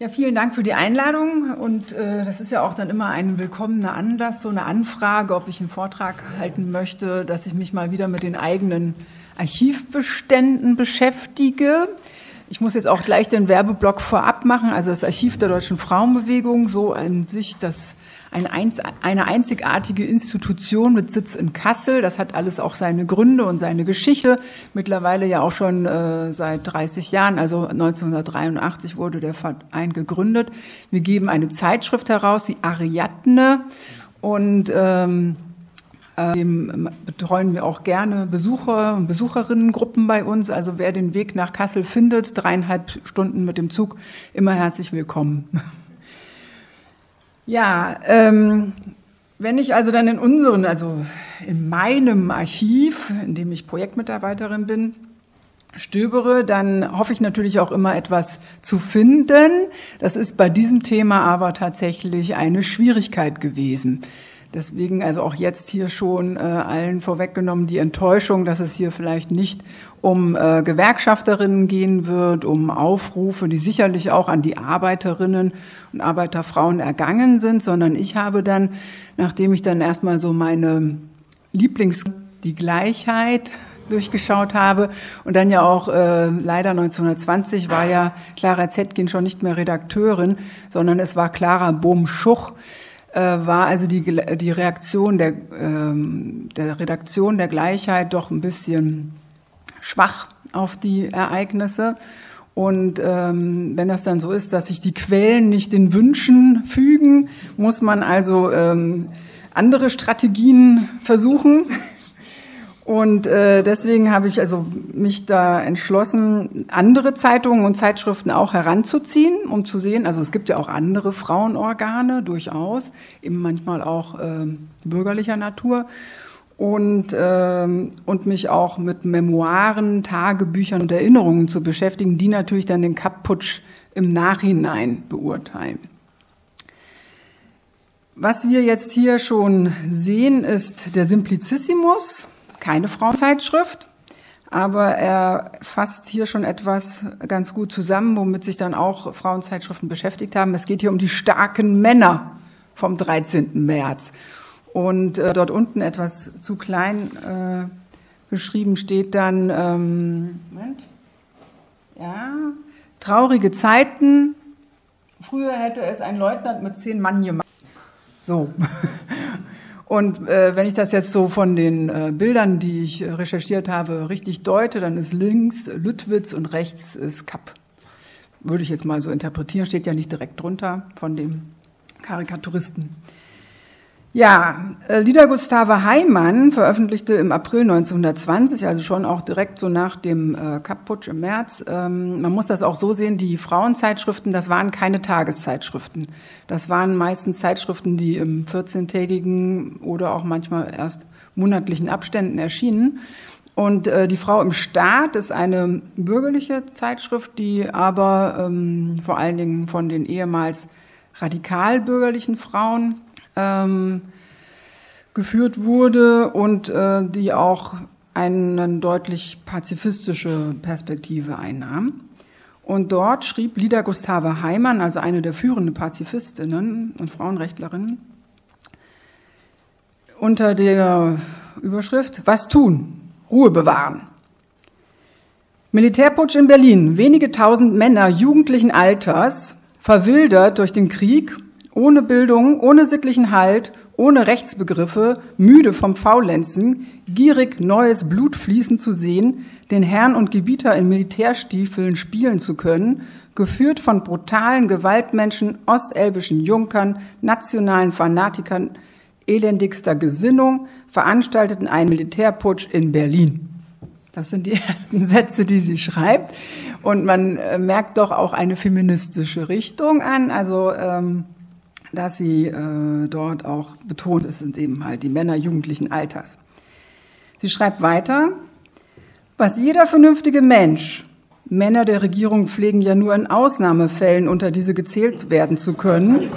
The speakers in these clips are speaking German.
Ja, vielen Dank für die Einladung und äh, das ist ja auch dann immer ein willkommener Anlass, so eine Anfrage, ob ich einen Vortrag halten möchte, dass ich mich mal wieder mit den eigenen Archivbeständen beschäftige. Ich muss jetzt auch gleich den Werbeblock vorab machen. Also das Archiv der Deutschen Frauenbewegung, so an sich das eine, einzigartige Institution mit Sitz in Kassel. Das hat alles auch seine Gründe und seine Geschichte. Mittlerweile ja auch schon äh, seit 30 Jahren, also 1983 wurde der Verein gegründet. Wir geben eine Zeitschrift heraus, die Ariadne. Und ähm, dem betreuen wir auch gerne Besucher und Besucherinnengruppen bei uns. Also wer den Weg nach Kassel findet, dreieinhalb Stunden mit dem Zug, immer herzlich willkommen. Ja, ähm, wenn ich also dann in unseren, also in meinem Archiv, in dem ich Projektmitarbeiterin bin, stöbere, dann hoffe ich natürlich auch immer etwas zu finden. Das ist bei diesem Thema aber tatsächlich eine Schwierigkeit gewesen. Deswegen also auch jetzt hier schon äh, allen vorweggenommen die Enttäuschung, dass es hier vielleicht nicht um äh, Gewerkschafterinnen gehen wird, um Aufrufe, die sicherlich auch an die Arbeiterinnen und Arbeiterfrauen ergangen sind, sondern ich habe dann, nachdem ich dann erstmal so meine Lieblings, die Gleichheit durchgeschaut habe und dann ja auch äh, leider 1920 war ja Clara Zetkin schon nicht mehr Redakteurin, sondern es war Clara Bohm-Schuch, äh, war also die, die Reaktion der, ähm, der Redaktion der Gleichheit doch ein bisschen schwach auf die Ereignisse. Und ähm, wenn das dann so ist, dass sich die Quellen nicht den Wünschen fügen, muss man also ähm, andere Strategien versuchen. Und äh, deswegen habe ich also mich da entschlossen, andere Zeitungen und Zeitschriften auch heranzuziehen, um zu sehen, also es gibt ja auch andere Frauenorgane durchaus, eben manchmal auch äh, bürgerlicher Natur. Und, äh, und mich auch mit Memoiren, Tagebüchern und Erinnerungen zu beschäftigen, die natürlich dann den Kapputsch im Nachhinein beurteilen. Was wir jetzt hier schon sehen, ist der Simplicissimus keine Frauenzeitschrift, aber er fasst hier schon etwas ganz gut zusammen, womit sich dann auch Frauenzeitschriften beschäftigt haben. Es geht hier um die starken Männer vom 13. März. Und äh, dort unten etwas zu klein äh, beschrieben steht dann, ähm, Moment, ja, traurige Zeiten. Früher hätte es ein Leutnant mit zehn Mann gemacht. So. Und äh, wenn ich das jetzt so von den äh, Bildern, die ich äh, recherchiert habe, richtig deute, dann ist links Lüttwitz und rechts ist Kapp. Würde ich jetzt mal so interpretieren, steht ja nicht direkt drunter von dem Karikaturisten. Ja, äh, Lieder Gustave Heimann veröffentlichte im April 1920, also schon auch direkt so nach dem äh, Kapputsch im März. Ähm, man muss das auch so sehen, die Frauenzeitschriften, das waren keine Tageszeitschriften. Das waren meistens Zeitschriften, die im 14-tägigen oder auch manchmal erst monatlichen Abständen erschienen. Und äh, die Frau im Staat ist eine bürgerliche Zeitschrift, die aber ähm, vor allen Dingen von den ehemals radikal bürgerlichen Frauen ähm, geführt wurde und äh, die auch eine deutlich pazifistische Perspektive einnahm. Und dort schrieb Lida Gustave Heimann, also eine der führenden Pazifistinnen und Frauenrechtlerinnen, unter der Überschrift Was tun? Ruhe bewahren. Militärputsch in Berlin. Wenige tausend Männer jugendlichen Alters, verwildert durch den Krieg ohne Bildung, ohne sittlichen Halt, ohne Rechtsbegriffe, müde vom Faulenzen, gierig neues Blut fließen zu sehen, den Herrn und Gebieter in Militärstiefeln spielen zu können, geführt von brutalen Gewaltmenschen, ostelbischen Junkern, nationalen Fanatikern elendigster Gesinnung, veranstalteten einen Militärputsch in Berlin. Das sind die ersten Sätze, die sie schreibt. Und man äh, merkt doch auch eine feministische Richtung an. Also ähm, dass sie äh, dort auch betont, es sind eben halt die Männer jugendlichen Alters. Sie schreibt weiter, was jeder vernünftige Mensch, Männer der Regierung pflegen ja nur in Ausnahmefällen unter diese gezählt werden zu können,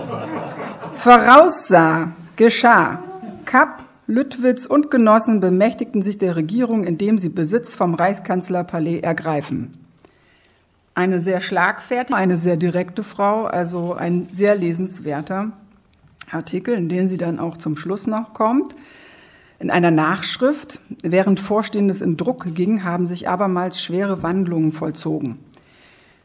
voraussah, geschah. Kapp, Lüttwitz und Genossen bemächtigten sich der Regierung, indem sie Besitz vom Reichskanzlerpalais ergreifen. Eine sehr schlagfertige, eine sehr direkte Frau, also ein sehr lesenswerter Artikel, in den sie dann auch zum Schluss noch kommt. In einer Nachschrift, während Vorstehendes in Druck ging, haben sich abermals schwere Wandlungen vollzogen.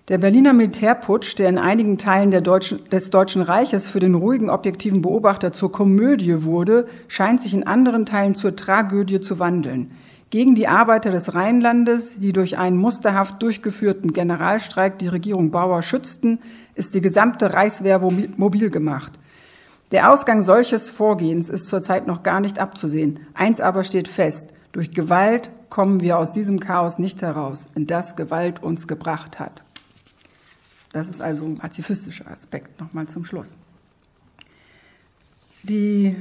Der Berliner Militärputsch, der in einigen Teilen Deutschen, des Deutschen Reiches für den ruhigen, objektiven Beobachter zur Komödie wurde, scheint sich in anderen Teilen zur Tragödie zu wandeln. Gegen die Arbeiter des Rheinlandes, die durch einen musterhaft durchgeführten Generalstreik die Regierung Bauer schützten, ist die gesamte Reichswehr mobil gemacht. Der Ausgang solches Vorgehens ist zurzeit noch gar nicht abzusehen. Eins aber steht fest. Durch Gewalt kommen wir aus diesem Chaos nicht heraus, in das Gewalt uns gebracht hat. Das ist also ein pazifistischer Aspekt. Nochmal zum Schluss. Die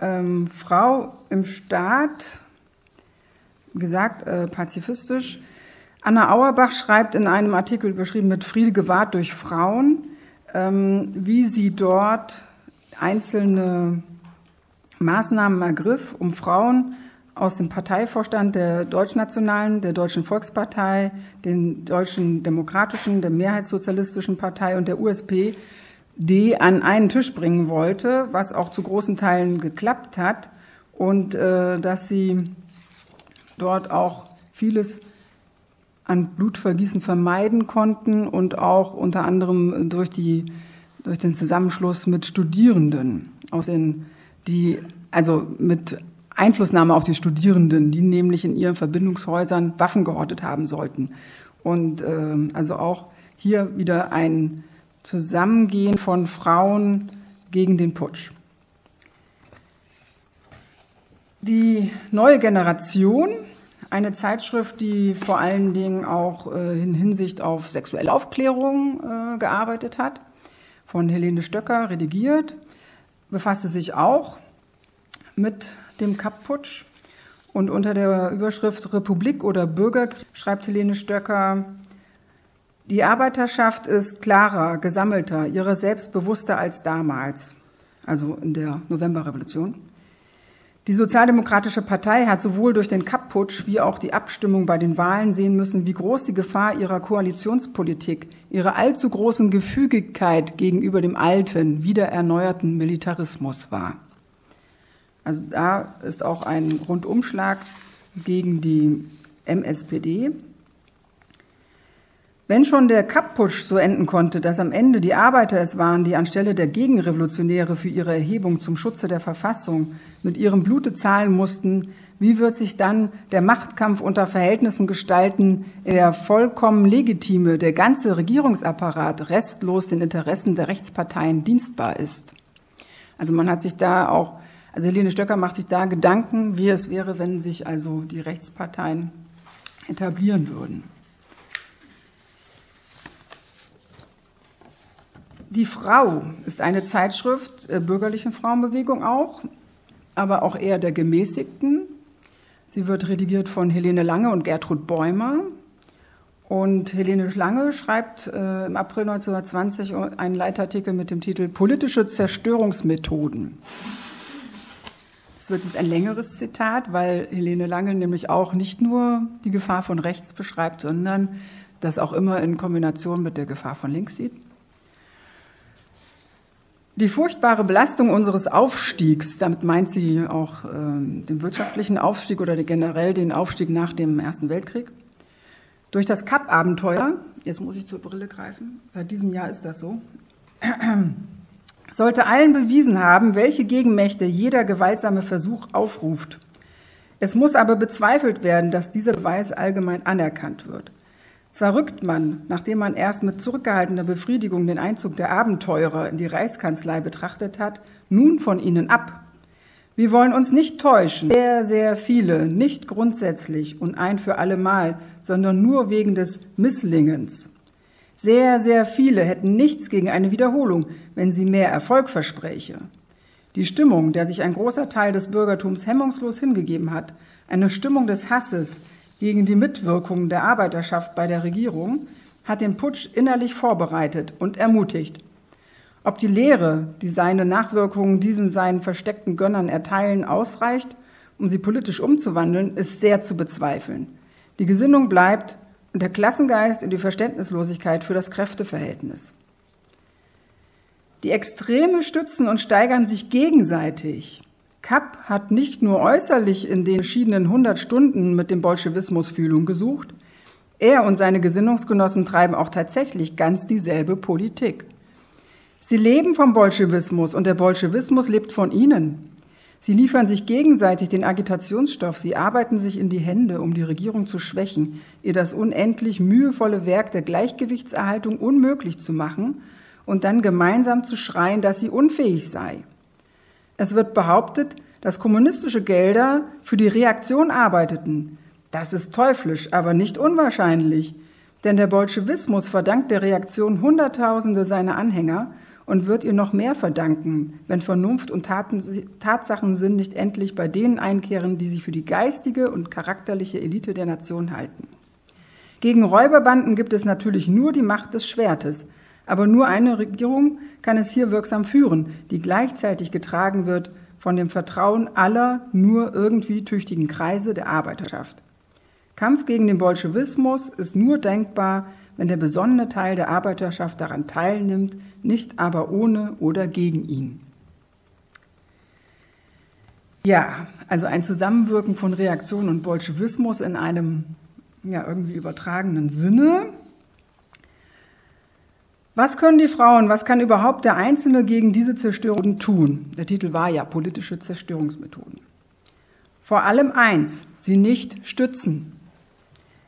ähm, Frau im Staat, gesagt äh, pazifistisch, Anna Auerbach schreibt in einem Artikel beschrieben mit Friede gewahrt durch Frauen, ähm, wie sie dort einzelne Maßnahmen ergriff, um Frauen aus dem Parteivorstand der Deutschnationalen, der Deutschen Volkspartei, den Deutschen Demokratischen, der Mehrheitssozialistischen Partei und der USP, die an einen Tisch bringen wollte, was auch zu großen Teilen geklappt hat. Und äh, dass sie dort auch vieles an Blutvergießen vermeiden konnten und auch unter anderem durch, die, durch den Zusammenschluss mit Studierenden aus den, die also mit Einflussnahme auf die Studierenden, die nämlich in ihren Verbindungshäusern Waffen gehortet haben sollten. Und äh, also auch hier wieder ein Zusammengehen von Frauen gegen den Putsch. Die neue Generation, eine Zeitschrift, die vor allen Dingen auch äh, in Hinsicht auf sexuelle Aufklärung äh, gearbeitet hat, von Helene Stöcker redigiert, befasste sich auch mit dem Kapp-Putsch. Und unter der Überschrift Republik oder Bürgerkrieg schreibt Helene Stöcker, die Arbeiterschaft ist klarer, gesammelter, ihrer selbstbewusster als damals, also in der Novemberrevolution. Die Sozialdemokratische Partei hat sowohl durch den Kapp-Putsch wie auch die Abstimmung bei den Wahlen sehen müssen, wie groß die Gefahr ihrer Koalitionspolitik, ihrer allzu großen Gefügigkeit gegenüber dem alten, wieder erneuerten Militarismus war. Also da ist auch ein Rundumschlag gegen die MSPD. Wenn schon der Kapp-Putsch so enden konnte, dass am Ende die Arbeiter es waren, die anstelle der Gegenrevolutionäre für ihre Erhebung zum Schutze der Verfassung mit ihrem Blute zahlen mussten, wie wird sich dann der Machtkampf unter Verhältnissen gestalten, in der vollkommen legitime, der ganze Regierungsapparat restlos den Interessen der Rechtsparteien dienstbar ist? Also man hat sich da auch also Helene Stöcker macht sich da Gedanken, wie es wäre, wenn sich also die Rechtsparteien etablieren würden. Die Frau ist eine Zeitschrift der bürgerlichen Frauenbewegung auch, aber auch eher der gemäßigten. Sie wird redigiert von Helene Lange und Gertrud Bäumer. Und Helene Lange schreibt äh, im April 1920 einen Leitartikel mit dem Titel Politische Zerstörungsmethoden. Es wird jetzt ein längeres Zitat, weil Helene Lange nämlich auch nicht nur die Gefahr von rechts beschreibt, sondern das auch immer in Kombination mit der Gefahr von links sieht. Die furchtbare Belastung unseres Aufstiegs, damit meint sie auch äh, den wirtschaftlichen Aufstieg oder generell den Aufstieg nach dem Ersten Weltkrieg, durch das Kapp-Abenteuer, jetzt muss ich zur Brille greifen, seit diesem Jahr ist das so, sollte allen bewiesen haben, welche Gegenmächte jeder gewaltsame Versuch aufruft. Es muss aber bezweifelt werden, dass dieser Beweis allgemein anerkannt wird. Zwar rückt man, nachdem man erst mit zurückgehaltener Befriedigung den Einzug der Abenteurer in die Reichskanzlei betrachtet hat, nun von ihnen ab. Wir wollen uns nicht täuschen. Sehr, sehr viele, nicht grundsätzlich und ein für allemal, sondern nur wegen des Misslingens sehr, sehr viele hätten nichts gegen eine Wiederholung, wenn sie mehr Erfolg verspräche. Die Stimmung, der sich ein großer Teil des Bürgertums hemmungslos hingegeben hat, eine Stimmung des Hasses gegen die Mitwirkung der Arbeiterschaft bei der Regierung, hat den Putsch innerlich vorbereitet und ermutigt. Ob die Lehre, die seine Nachwirkungen diesen seinen versteckten Gönnern erteilen, ausreicht, um sie politisch umzuwandeln, ist sehr zu bezweifeln. Die Gesinnung bleibt, und der Klassengeist und die Verständnislosigkeit für das Kräfteverhältnis. Die Extreme stützen und steigern sich gegenseitig. Kapp hat nicht nur äußerlich in den verschiedenen 100 Stunden mit dem Bolschewismus Fühlung gesucht, er und seine Gesinnungsgenossen treiben auch tatsächlich ganz dieselbe Politik. Sie leben vom Bolschewismus und der Bolschewismus lebt von ihnen. Sie liefern sich gegenseitig den Agitationsstoff, sie arbeiten sich in die Hände, um die Regierung zu schwächen, ihr das unendlich mühevolle Werk der Gleichgewichtserhaltung unmöglich zu machen und dann gemeinsam zu schreien, dass sie unfähig sei. Es wird behauptet, dass kommunistische Gelder für die Reaktion arbeiteten. Das ist teuflisch, aber nicht unwahrscheinlich, denn der Bolschewismus verdankt der Reaktion Hunderttausende seiner Anhänger und wird ihr noch mehr verdanken, wenn Vernunft und Taten, Tatsachensinn nicht endlich bei denen einkehren, die sich für die geistige und charakterliche Elite der Nation halten. Gegen Räuberbanden gibt es natürlich nur die Macht des Schwertes, aber nur eine Regierung kann es hier wirksam führen, die gleichzeitig getragen wird von dem Vertrauen aller nur irgendwie tüchtigen Kreise der Arbeiterschaft. Kampf gegen den Bolschewismus ist nur denkbar, wenn der besonnene Teil der Arbeiterschaft daran teilnimmt, nicht aber ohne oder gegen ihn. Ja, also ein Zusammenwirken von Reaktion und Bolschewismus in einem ja, irgendwie übertragenen Sinne. Was können die Frauen, was kann überhaupt der Einzelne gegen diese Zerstörung tun? Der Titel war ja politische Zerstörungsmethoden. Vor allem eins, sie nicht stützen.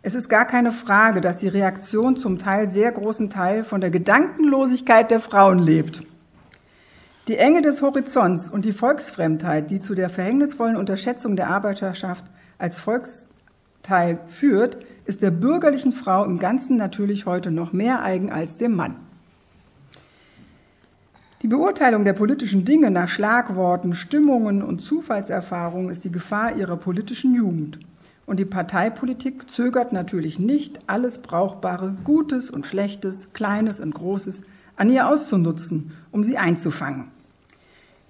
Es ist gar keine Frage, dass die Reaktion zum Teil sehr großen Teil von der Gedankenlosigkeit der Frauen lebt. Die Enge des Horizonts und die Volksfremdheit, die zu der verhängnisvollen Unterschätzung der Arbeiterschaft als Volksteil führt, ist der bürgerlichen Frau im Ganzen natürlich heute noch mehr eigen als dem Mann. Die Beurteilung der politischen Dinge nach Schlagworten, Stimmungen und Zufallserfahrungen ist die Gefahr ihrer politischen Jugend. Und die Parteipolitik zögert natürlich nicht, alles Brauchbare, Gutes und Schlechtes, Kleines und Großes an ihr auszunutzen, um sie einzufangen.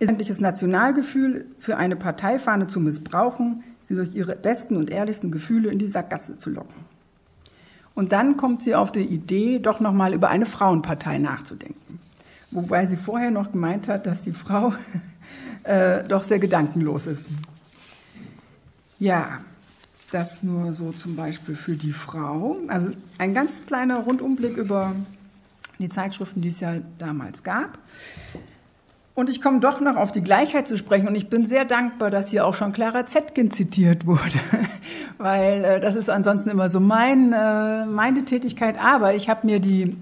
Ihr sämtliches Nationalgefühl für eine Parteifahne zu missbrauchen, sie durch ihre besten und ehrlichsten Gefühle in die Sackgasse zu locken. Und dann kommt sie auf die Idee, doch nochmal über eine Frauenpartei nachzudenken. Wobei sie vorher noch gemeint hat, dass die Frau äh, doch sehr gedankenlos ist. Ja, das nur so zum Beispiel für die Frau. Also ein ganz kleiner Rundumblick über die Zeitschriften, die es ja damals gab. Und ich komme doch noch auf die Gleichheit zu sprechen. Und ich bin sehr dankbar, dass hier auch schon Clara Zetkin zitiert wurde, weil äh, das ist ansonsten immer so mein, äh, meine Tätigkeit. Aber ich habe mir die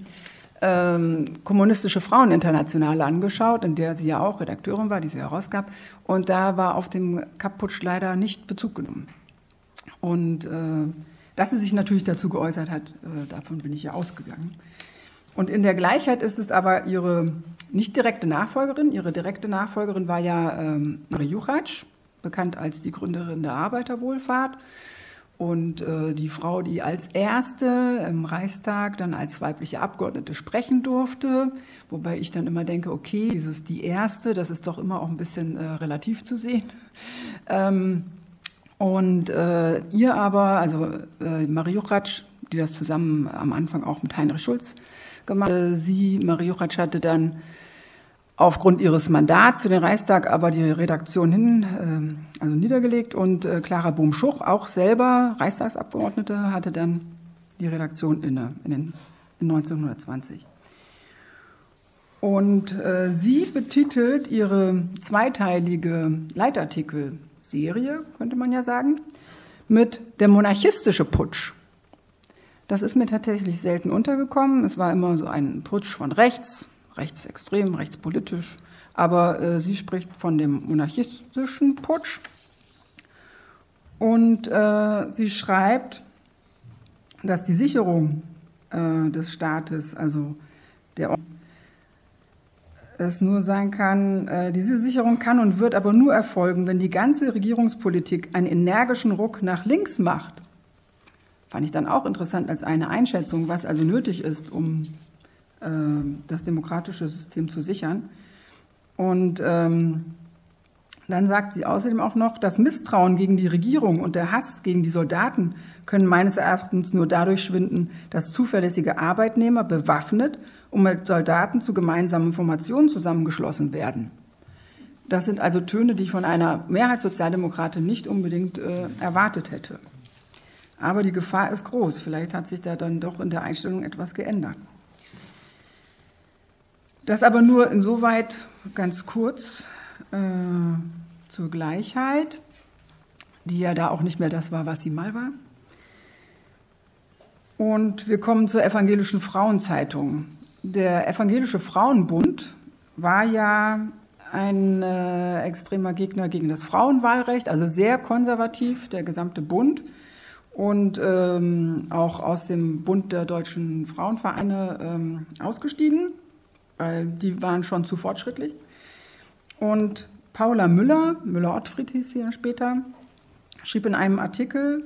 ähm, kommunistische Fraueninternationale angeschaut, in der sie ja auch Redakteurin war, die sie herausgab. Und da war auf dem Kapputsch leider nicht Bezug genommen. Und äh, dass sie sich natürlich dazu geäußert hat, äh, davon bin ich ja ausgegangen. Und in der Gleichheit ist es aber ihre nicht direkte Nachfolgerin. Ihre direkte Nachfolgerin war ja ähm, Marie Juchatsch, bekannt als die Gründerin der Arbeiterwohlfahrt. Und äh, die Frau, die als erste im Reichstag dann als weibliche Abgeordnete sprechen durfte, wobei ich dann immer denke, okay, dieses die erste, das ist doch immer auch ein bisschen äh, relativ zu sehen. Ähm, und äh, ihr aber, also äh, Marie Juchatsch, die das zusammen am Anfang auch mit Heinrich Schulz gemacht hat, äh, sie, Marie Juchatsch, hatte dann aufgrund ihres Mandats für den Reichstag aber die Redaktion hin, äh, also niedergelegt und äh, Clara Bohm-Schuch, auch selber Reichstagsabgeordnete, hatte dann die Redaktion inne in, den, in 1920. Und äh, sie betitelt ihre zweiteilige Leitartikel Serie, könnte man ja sagen, mit der monarchistische Putsch. Das ist mir tatsächlich selten untergekommen. Es war immer so ein Putsch von rechts, rechtsextrem, rechtspolitisch. Aber äh, sie spricht von dem monarchistischen Putsch. Und äh, sie schreibt, dass die Sicherung äh, des Staates, also der es nur sein kann, äh, diese Sicherung kann und wird aber nur erfolgen, wenn die ganze Regierungspolitik einen energischen Ruck nach links macht. Fand ich dann auch interessant als eine Einschätzung, was also nötig ist, um das demokratische System zu sichern. Und ähm, Dann sagt sie außerdem auch noch, das Misstrauen gegen die Regierung und der Hass gegen die Soldaten können meines Erachtens nur dadurch schwinden, dass zuverlässige Arbeitnehmer bewaffnet und mit Soldaten zu gemeinsamen Formationen zusammengeschlossen werden. Das sind also Töne, die ich von einer Mehrheitssozialdemokratin nicht unbedingt äh, erwartet hätte. Aber die Gefahr ist groß. Vielleicht hat sich da dann doch in der Einstellung etwas geändert. Das aber nur insoweit ganz kurz äh, zur Gleichheit, die ja da auch nicht mehr das war, was sie mal war. Und wir kommen zur evangelischen Frauenzeitung. Der evangelische Frauenbund war ja ein äh, extremer Gegner gegen das Frauenwahlrecht, also sehr konservativ, der gesamte Bund. Und ähm, auch aus dem Bund der deutschen Frauenvereine ähm, ausgestiegen, weil die waren schon zu fortschrittlich. Und Paula Müller, Müller-Ottfried hieß sie ja später, schrieb in einem Artikel,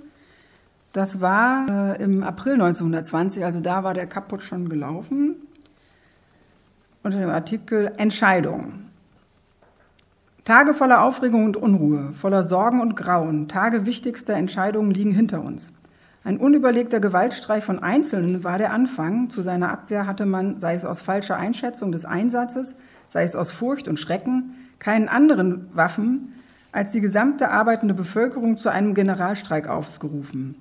das war äh, im April 1920, also da war der Kapput schon gelaufen, unter dem Artikel Entscheidung. Tage voller Aufregung und Unruhe, voller Sorgen und Grauen, Tage wichtigster Entscheidungen liegen hinter uns. Ein unüberlegter Gewaltstreich von Einzelnen war der Anfang. Zu seiner Abwehr hatte man, sei es aus falscher Einschätzung des Einsatzes, sei es aus Furcht und Schrecken, keinen anderen Waffen als die gesamte arbeitende Bevölkerung zu einem Generalstreik aufgerufen.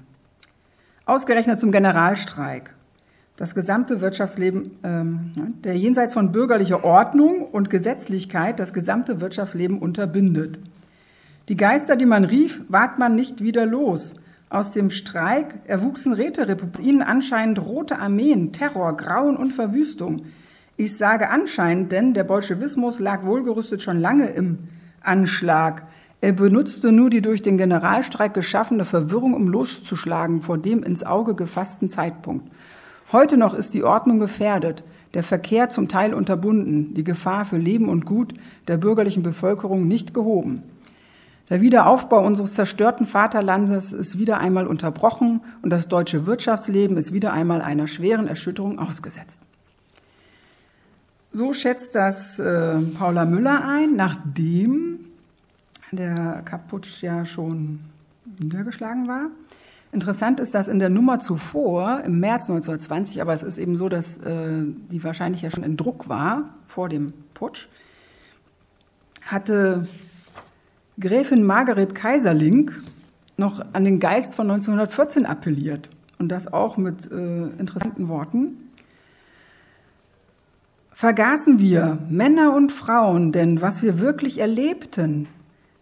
Ausgerechnet zum Generalstreik. Das gesamte Wirtschaftsleben, ähm, der jenseits von bürgerlicher Ordnung und Gesetzlichkeit das gesamte Wirtschaftsleben unterbindet. Die Geister, die man rief, ward man nicht wieder los. Aus dem Streik erwuchsen Räterepubliken, ihnen anscheinend rote Armeen, Terror, Grauen und Verwüstung. Ich sage anscheinend, denn der Bolschewismus lag wohlgerüstet schon lange im Anschlag. Er benutzte nur die durch den Generalstreik geschaffene Verwirrung, um loszuschlagen vor dem ins Auge gefassten Zeitpunkt. Heute noch ist die Ordnung gefährdet, der Verkehr zum Teil unterbunden, die Gefahr für Leben und Gut der bürgerlichen Bevölkerung nicht gehoben. Der Wiederaufbau unseres zerstörten Vaterlandes ist wieder einmal unterbrochen und das deutsche Wirtschaftsleben ist wieder einmal einer schweren Erschütterung ausgesetzt. So schätzt das äh, Paula Müller ein, nachdem der Kaputsch ja schon niedergeschlagen war. Interessant ist, dass in der Nummer zuvor, im März 1920, aber es ist eben so, dass äh, die wahrscheinlich ja schon in Druck war vor dem Putsch, hatte Gräfin Margaret Kaiserling noch an den Geist von 1914 appelliert und das auch mit äh, interessanten Worten. Vergaßen wir, Männer und Frauen, denn was wir wirklich erlebten,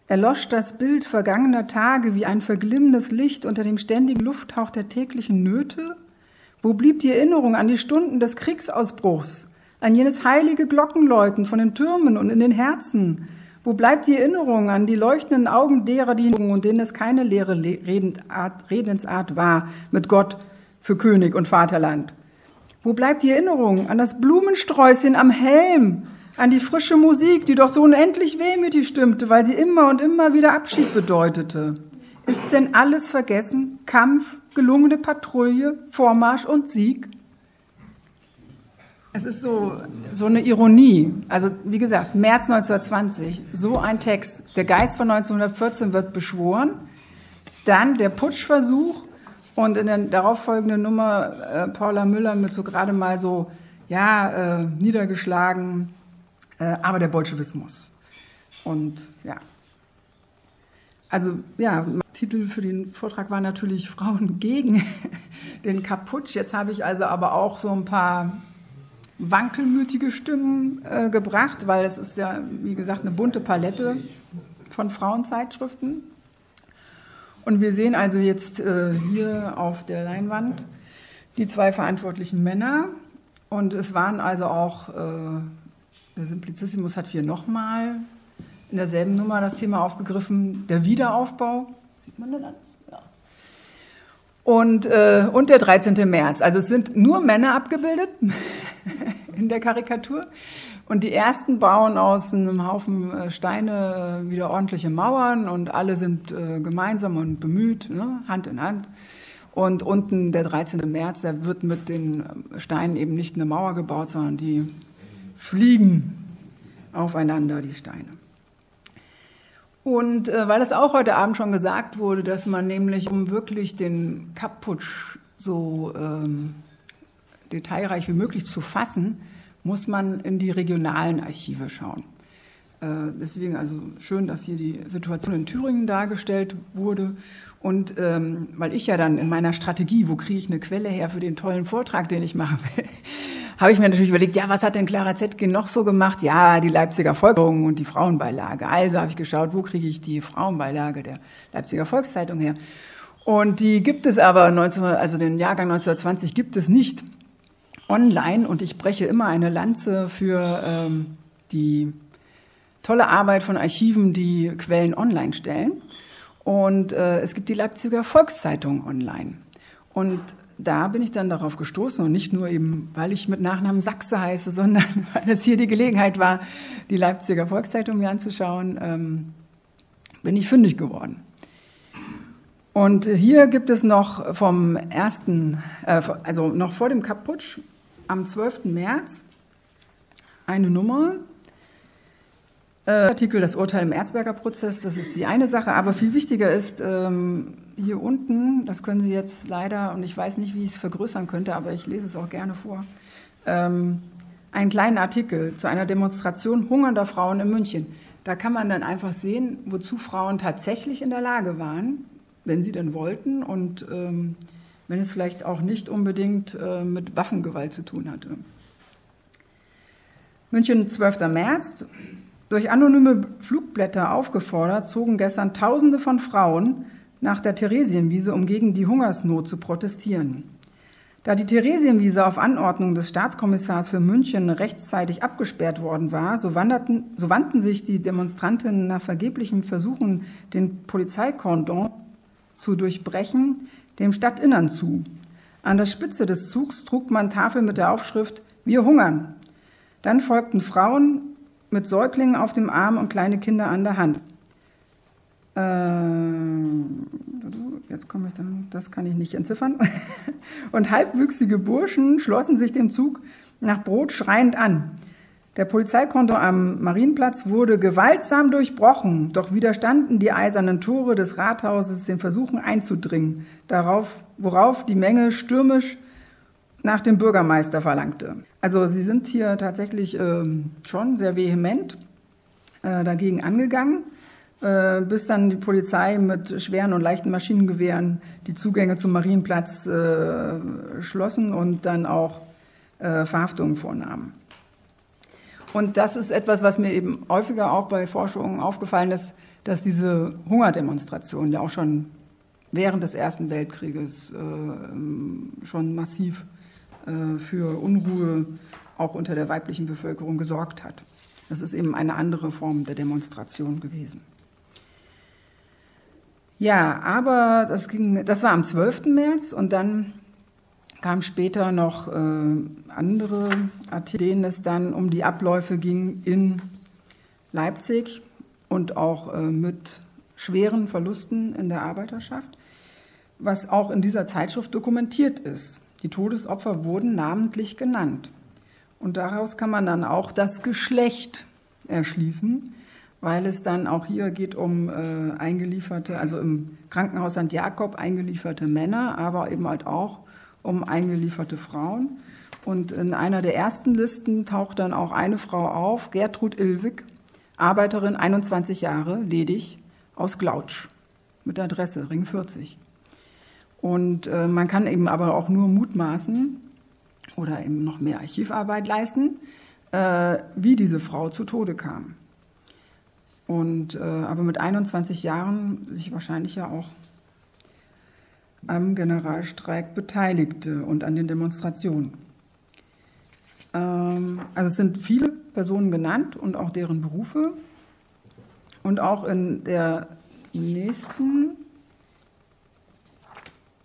erlosch das Bild vergangener Tage wie ein verglimmendes Licht unter dem ständigen Lufthauch der täglichen Nöte? Wo blieb die Erinnerung an die Stunden des Kriegsausbruchs, an jenes heilige Glockenläuten von den Türmen und in den Herzen? Wo bleibt die Erinnerung an die leuchtenden Augen derer, die und denen es keine leere Redensart war mit Gott für König und Vaterland? Wo bleibt die Erinnerung an das Blumensträußchen am Helm, an die frische Musik, die doch so unendlich wehmütig stimmte, weil sie immer und immer wieder Abschied bedeutete? Ist denn alles vergessen? Kampf, gelungene Patrouille, Vormarsch und Sieg? Es ist so, so eine Ironie. Also, wie gesagt, März 1920, so ein Text. Der Geist von 1914 wird beschworen. Dann der Putschversuch und in der darauffolgenden Nummer äh, Paula Müller mit so gerade mal so, ja, äh, niedergeschlagen, äh, aber der Bolschewismus. Und ja. Also ja, Titel für den Vortrag war natürlich Frauen gegen den Kaputsch. Jetzt habe ich also aber auch so ein paar wankelmütige Stimmen äh, gebracht, weil es ist ja, wie gesagt, eine bunte Palette von Frauenzeitschriften. Und wir sehen also jetzt äh, hier auf der Leinwand die zwei verantwortlichen Männer. Und es waren also auch, äh, der Simplicissimus hat hier nochmal in derselben Nummer das Thema aufgegriffen, der Wiederaufbau. Sieht man das alles? Ja. Und, äh, und der 13. März. Also es sind nur Männer abgebildet in der Karikatur. Und die ersten bauen aus einem Haufen äh, Steine äh, wieder ordentliche Mauern und alle sind äh, gemeinsam und bemüht, ne? Hand in Hand. Und unten der 13. März, da wird mit den Steinen eben nicht eine Mauer gebaut, sondern die fliegen aufeinander, die Steine. Und äh, weil es auch heute Abend schon gesagt wurde, dass man nämlich, um wirklich den Kapputsch so ähm, detailreich wie möglich zu fassen, muss man in die regionalen Archive schauen. Äh, deswegen also schön, dass hier die Situation in Thüringen dargestellt wurde. Und ähm, weil ich ja dann in meiner Strategie, wo kriege ich eine Quelle her für den tollen Vortrag, den ich machen will, habe ich mir natürlich überlegt, ja, was hat denn Clara Zetkin noch so gemacht? Ja, die Leipziger Volksbewegung und die Frauenbeilage. Also habe ich geschaut, wo kriege ich die Frauenbeilage der Leipziger Volkszeitung her? Und die gibt es aber 19, also den Jahrgang 1920 gibt es nicht online. Und ich breche immer eine Lanze für ähm, die tolle Arbeit von Archiven, die Quellen online stellen. Und äh, es gibt die Leipziger Volkszeitung online. Und da bin ich dann darauf gestoßen und nicht nur eben, weil ich mit Nachnamen Sachse heiße, sondern weil es hier die Gelegenheit war, die Leipziger Volkszeitung mir anzuschauen, ähm, bin ich fündig geworden. Und hier gibt es noch vom ersten, äh, also noch vor dem Kaputsch, am 12. März, eine Nummer, äh, Artikel, das Urteil im Erzberger Prozess, das ist die eine Sache, aber viel wichtiger ist, ähm, hier unten, das können Sie jetzt leider, und ich weiß nicht, wie ich es vergrößern könnte, aber ich lese es auch gerne vor, ähm, einen kleinen Artikel zu einer Demonstration hungernder Frauen in München. Da kann man dann einfach sehen, wozu Frauen tatsächlich in der Lage waren, wenn sie denn wollten und ähm, wenn es vielleicht auch nicht unbedingt äh, mit Waffengewalt zu tun hatte. München, 12. März. Durch anonyme Flugblätter aufgefordert, zogen gestern Tausende von Frauen nach der Theresienwiese, um gegen die Hungersnot zu protestieren. Da die Theresienwiese auf Anordnung des Staatskommissars für München rechtzeitig abgesperrt worden war, so, wanderten, so wandten sich die Demonstrantinnen nach vergeblichen Versuchen, den Polizeikordon zu durchbrechen, dem Stadtinnern zu. An der Spitze des Zugs trug man Tafel mit der Aufschrift Wir hungern. Dann folgten Frauen mit Säuglingen auf dem Arm und kleine Kinder an der Hand. Ähm, jetzt komme ich dann, das kann ich nicht entziffern. Und halbwüchsige Burschen schlossen sich dem Zug nach Brot schreiend an. Der Polizeikonto am Marienplatz wurde gewaltsam durchbrochen, doch widerstanden die eisernen Tore des Rathauses den Versuchen einzudringen, darauf, worauf die Menge stürmisch nach dem Bürgermeister verlangte. Also sie sind hier tatsächlich äh, schon sehr vehement äh, dagegen angegangen. Äh, bis dann die Polizei mit schweren und leichten Maschinengewehren die Zugänge zum Marienplatz äh, schlossen und dann auch äh, Verhaftungen vornahmen. Und das ist etwas, was mir eben häufiger auch bei Forschungen aufgefallen ist, dass diese Hungerdemonstrationen ja auch schon während des Ersten Weltkrieges äh, schon massiv äh, für Unruhe auch unter der weiblichen Bevölkerung gesorgt hat. Das ist eben eine andere Form der Demonstration gewesen. Ja, aber das, ging, das war am 12. März und dann kamen später noch äh, andere Artikel, denen es dann um die Abläufe ging in Leipzig und auch äh, mit schweren Verlusten in der Arbeiterschaft, was auch in dieser Zeitschrift dokumentiert ist. Die Todesopfer wurden namentlich genannt. Und daraus kann man dann auch das Geschlecht erschließen, weil es dann auch hier geht um äh, eingelieferte, also im Krankenhaus St. Jakob eingelieferte Männer, aber eben halt auch um eingelieferte Frauen. Und in einer der ersten Listen taucht dann auch eine Frau auf, Gertrud Ilwig, Arbeiterin, 21 Jahre, ledig, aus Glautsch, mit Adresse Ring 40. Und äh, man kann eben aber auch nur mutmaßen oder eben noch mehr Archivarbeit leisten, äh, wie diese Frau zu Tode kam und äh, aber mit 21 Jahren sich wahrscheinlich ja auch am Generalstreik beteiligte und an den Demonstrationen. Ähm, also es sind viele Personen genannt und auch deren Berufe. Und auch in der nächsten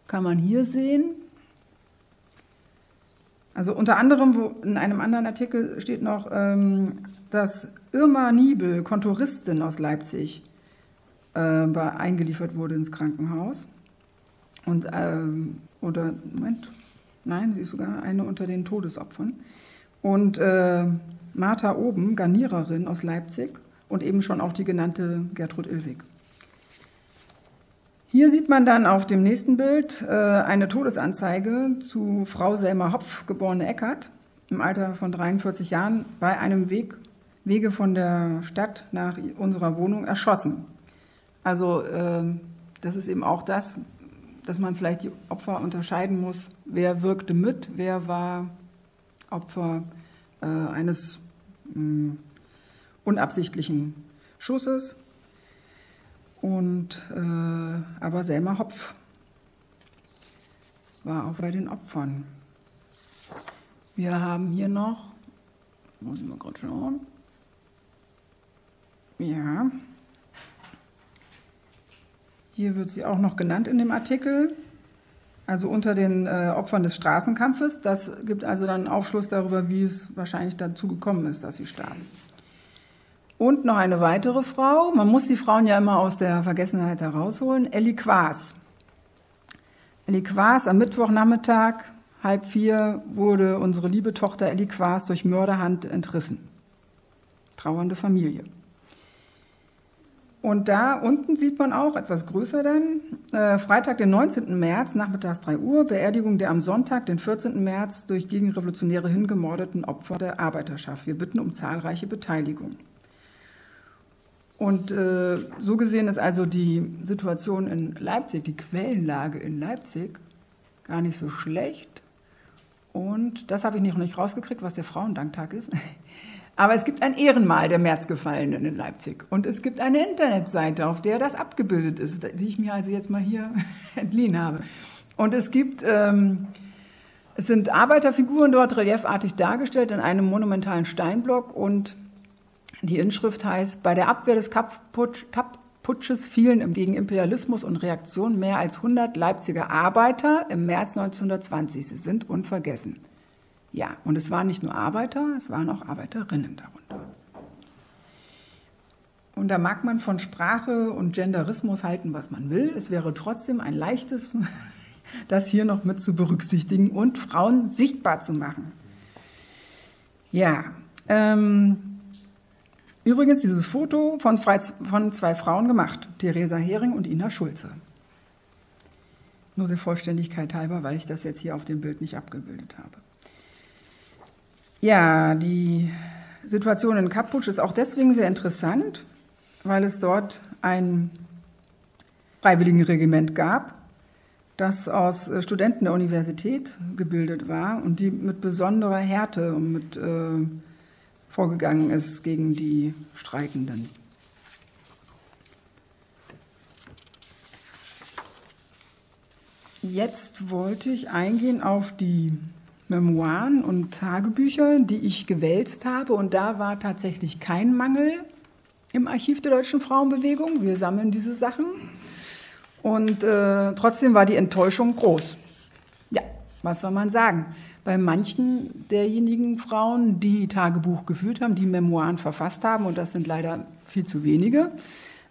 kann man hier sehen, also unter anderem, wo in einem anderen Artikel steht noch, ähm, dass Irma Niebel, Kontoristin aus Leipzig, äh, eingeliefert wurde ins Krankenhaus. Und, ähm, oder, Moment, nein, sie ist sogar eine unter den Todesopfern. Und äh, Martha Oben, Garniererin aus Leipzig und eben schon auch die genannte Gertrud Illwig. Hier sieht man dann auf dem nächsten Bild äh, eine Todesanzeige zu Frau Selma Hopf, geborene Eckert, im Alter von 43 Jahren bei einem Weg, Wege von der Stadt nach unserer Wohnung erschossen. Also äh, das ist eben auch das, dass man vielleicht die Opfer unterscheiden muss, wer wirkte mit, wer war Opfer äh, eines mh, hm, unabsichtlichen Schusses. Und äh, aber Selma Hopf war auch bei den Opfern. Wir haben hier noch, muss ich mal gerade schauen. Ja. Hier wird sie auch noch genannt in dem Artikel. Also unter den äh, Opfern des Straßenkampfes. Das gibt also dann Aufschluss darüber, wie es wahrscheinlich dazu gekommen ist, dass sie starben. Und noch eine weitere Frau, man muss die Frauen ja immer aus der Vergessenheit herausholen, Ellie Quaas. Ellie Quaas am Mittwochnachmittag, halb vier, wurde unsere liebe Tochter Ellie Quaas durch Mörderhand entrissen. Trauernde Familie. Und da unten sieht man auch, etwas größer dann, äh, Freitag, den 19. März, nachmittags 3 Uhr, Beerdigung der am Sonntag, den 14. März, durch Gegenrevolutionäre hingemordeten Opfer der Arbeiterschaft. Wir bitten um zahlreiche Beteiligung. Und äh, so gesehen ist also die Situation in Leipzig, die Quellenlage in Leipzig, gar nicht so schlecht. Und das habe ich noch nicht rausgekriegt, was der Frauendanktag ist. Aber es gibt ein Ehrenmal der Märzgefallenen in Leipzig. Und es gibt eine Internetseite, auf der das abgebildet ist, die ich mir also jetzt mal hier entliehen habe. Und es gibt, ähm, es sind Arbeiterfiguren dort reliefartig dargestellt in einem monumentalen Steinblock und die Inschrift heißt, bei der Abwehr des Kapp-Putsches fielen gegen Imperialismus und Reaktion mehr als 100 Leipziger Arbeiter im März 1920. Sie sind unvergessen. Ja, und es waren nicht nur Arbeiter, es waren auch Arbeiterinnen darunter. Und da mag man von Sprache und Genderismus halten, was man will. Es wäre trotzdem ein leichtes, das hier noch mit zu berücksichtigen und Frauen sichtbar zu machen. Ja, ähm, Übrigens dieses Foto von, von zwei Frauen gemacht, Theresa Hering und Ina Schulze. Nur der Vollständigkeit halber, weil ich das jetzt hier auf dem Bild nicht abgebildet habe. Ja, die Situation in Kaputsch ist auch deswegen sehr interessant, weil es dort ein Freiwilligenregiment gab, das aus Studenten der Universität gebildet war und die mit besonderer Härte mit äh, vorgegangen ist gegen die Streikenden. Jetzt wollte ich eingehen auf die Memoiren und Tagebücher, die ich gewälzt habe. Und da war tatsächlich kein Mangel im Archiv der Deutschen Frauenbewegung. Wir sammeln diese Sachen. Und äh, trotzdem war die Enttäuschung groß. Ja, was soll man sagen? bei manchen derjenigen Frauen, die Tagebuch geführt haben, die Memoiren verfasst haben, und das sind leider viel zu wenige,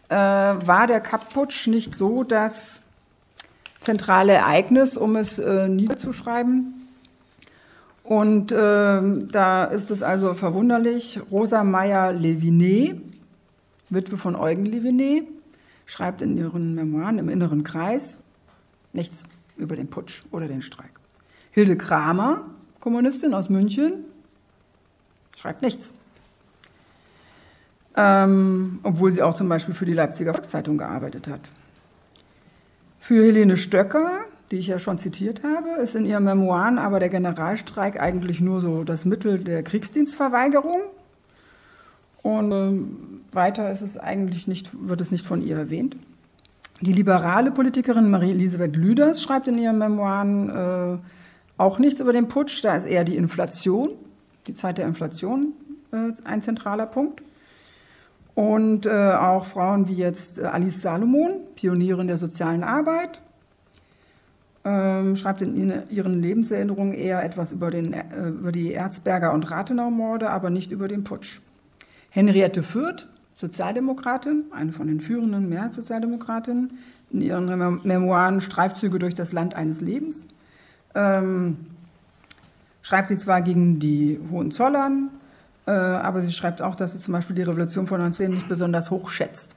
äh, war der Kapputsch nicht so das zentrale Ereignis, um es äh, niederzuschreiben. Und äh, da ist es also verwunderlich, Rosa Meyer-Levinet, Witwe von Eugen Levinet, schreibt in ihren Memoiren im inneren Kreis nichts über den Putsch oder den Streik. Hilde Kramer, Kommunistin aus München, schreibt nichts. Ähm, obwohl sie auch zum Beispiel für die Leipziger Volkszeitung gearbeitet hat. Für Helene Stöcker, die ich ja schon zitiert habe, ist in ihren Memoiren aber der Generalstreik eigentlich nur so das Mittel der Kriegsdienstverweigerung. Und ähm, weiter ist es eigentlich nicht, wird es nicht von ihr erwähnt. Die liberale Politikerin Marie-Elisabeth Lüders schreibt in ihren Memoiren, äh, auch nichts über den Putsch, da ist eher die Inflation, die Zeit der Inflation äh, ein zentraler Punkt. Und äh, auch Frauen wie jetzt Alice Salomon, Pionierin der sozialen Arbeit, ähm, schreibt in ihren Lebenserinnerungen eher etwas über, den, äh, über die Erzberger und Rathenau-Morde, aber nicht über den Putsch. Henriette Fürth, Sozialdemokratin, eine von den führenden Mehrheitssozialdemokratinnen, in ihren Memoiren Streifzüge durch das Land eines Lebens ähm, schreibt sie zwar gegen die Hohenzollern, äh, aber sie schreibt auch, dass sie zum Beispiel die Revolution von 19 nicht besonders hoch schätzt.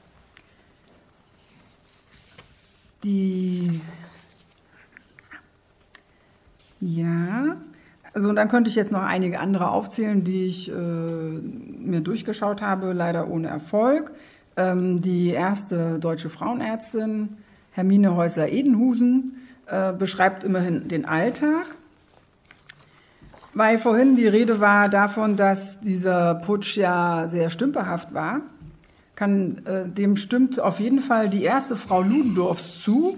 Die ja, also und dann könnte ich jetzt noch einige andere aufzählen, die ich äh, mir durchgeschaut habe, leider ohne Erfolg. Ähm, die erste deutsche Frauenärztin, Hermine Häusler-Edenhusen, äh, beschreibt immerhin den Alltag. Weil vorhin die Rede war davon, dass dieser Putsch ja sehr stümperhaft war, kann, äh, dem stimmt auf jeden Fall die erste Frau Ludendorffs zu.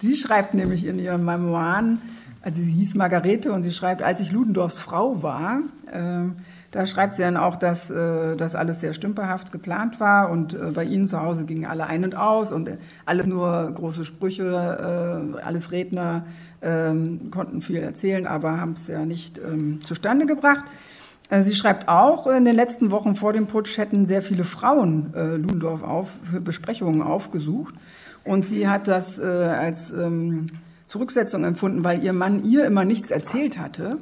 Sie schreibt nämlich in ihren Memoiren, also sie hieß Margarete und sie schreibt, als ich Ludendorffs Frau war, äh, da schreibt sie dann auch, dass äh, das alles sehr stümperhaft geplant war und äh, bei ihnen zu Hause gingen alle ein und aus und alles nur große Sprüche, äh, alles Redner ähm, konnten viel erzählen, aber haben es ja nicht ähm, zustande gebracht. Äh, sie schreibt auch, in den letzten Wochen vor dem Putsch hätten sehr viele Frauen äh, Ludendorff auf, für Besprechungen aufgesucht. Und sie hat das äh, als ähm, Zurücksetzung empfunden, weil ihr Mann ihr immer nichts erzählt hatte.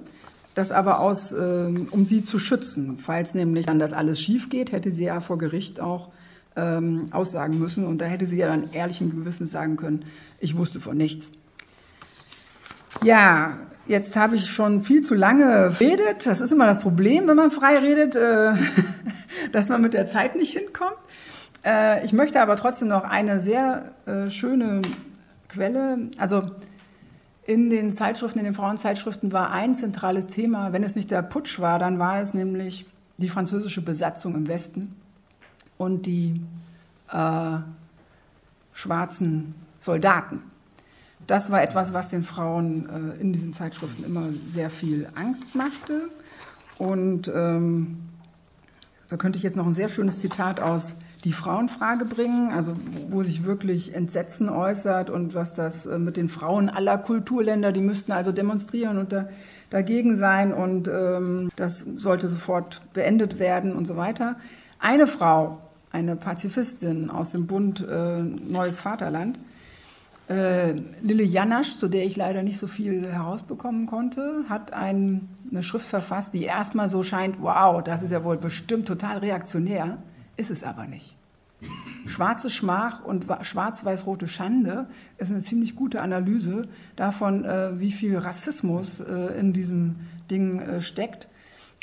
Das aber aus, äh, um sie zu schützen. Falls nämlich dann das alles schief geht, hätte sie ja vor Gericht auch ähm, aussagen müssen. Und da hätte sie ja dann ehrlichen Gewissens sagen können, ich wusste von nichts. Ja, jetzt habe ich schon viel zu lange redet. Das ist immer das Problem, wenn man frei redet, äh, dass man mit der Zeit nicht hinkommt. Äh, ich möchte aber trotzdem noch eine sehr äh, schöne Quelle, also in den Zeitschriften, in den Frauenzeitschriften war ein zentrales Thema, wenn es nicht der Putsch war, dann war es nämlich die französische Besatzung im Westen und die äh, schwarzen Soldaten. Das war etwas, was den Frauen äh, in diesen Zeitschriften immer sehr viel Angst machte. Und ähm, da könnte ich jetzt noch ein sehr schönes Zitat aus die Frauenfrage bringen, also wo sich wirklich Entsetzen äußert und was das äh, mit den Frauen aller Kulturländer, die müssten also demonstrieren und da, dagegen sein und ähm, das sollte sofort beendet werden und so weiter. Eine Frau, eine Pazifistin aus dem Bund äh, Neues Vaterland, äh, Lille Janasch, zu der ich leider nicht so viel herausbekommen konnte, hat ein, eine Schrift verfasst, die erstmal so scheint, wow, das ist ja wohl bestimmt total reaktionär ist es aber nicht. Schwarze Schmach und schwarz-weiß-rote Schande ist eine ziemlich gute Analyse davon, äh, wie viel Rassismus äh, in diesem Ding äh, steckt.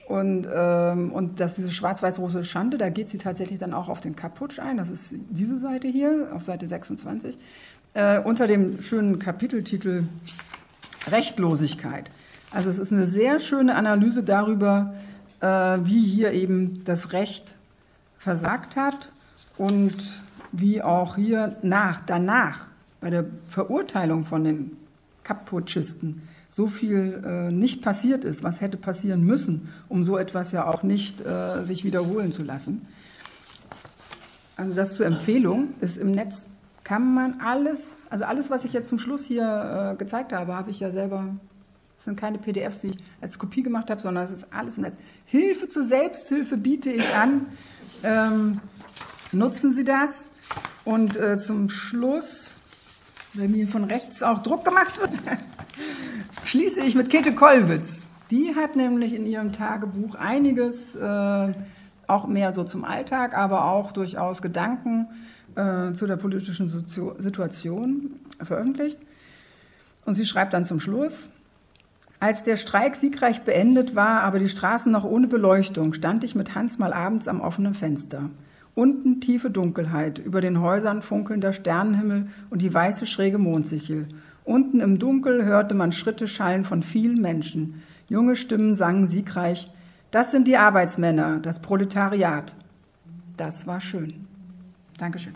Und, ähm, und dass diese schwarz-weiß-rote Schande, da geht sie tatsächlich dann auch auf den Kaputsch ein. Das ist diese Seite hier, auf Seite 26, unter dem schönen Kapiteltitel Rechtlosigkeit. Also es ist eine sehr schöne Analyse darüber, wie hier eben das Recht versagt hat und wie auch hier nach, danach bei der Verurteilung von den Kaputschisten so viel äh, nicht passiert ist, was hätte passieren müssen, um so etwas ja auch nicht äh, sich wiederholen zu lassen. Also das zur Empfehlung ist im Netz kann man alles, also alles, was ich jetzt zum Schluss hier äh, gezeigt habe, habe ich ja selber, das sind keine PDFs, die ich als Kopie gemacht habe, sondern es ist alles im Netz. Hilfe zur Selbsthilfe biete ich an. Ähm, nutzen Sie das. Und äh, zum Schluss, wenn mir von rechts auch Druck gemacht wird, schließe ich mit Käthe Kollwitz. Die hat nämlich in ihrem Tagebuch einiges, äh, auch mehr so zum Alltag, aber auch durchaus Gedanken äh, zu der politischen Situation veröffentlicht. Und sie schreibt dann zum Schluss, als der Streik siegreich beendet war, aber die Straßen noch ohne Beleuchtung, stand ich mit Hans mal abends am offenen Fenster. Unten tiefe Dunkelheit, über den Häusern funkelnder Sternenhimmel und die weiße schräge Mondsichel. Unten im Dunkel hörte man Schritte schallen von vielen Menschen. Junge Stimmen sangen siegreich, das sind die Arbeitsmänner, das Proletariat. Das war schön. Dankeschön.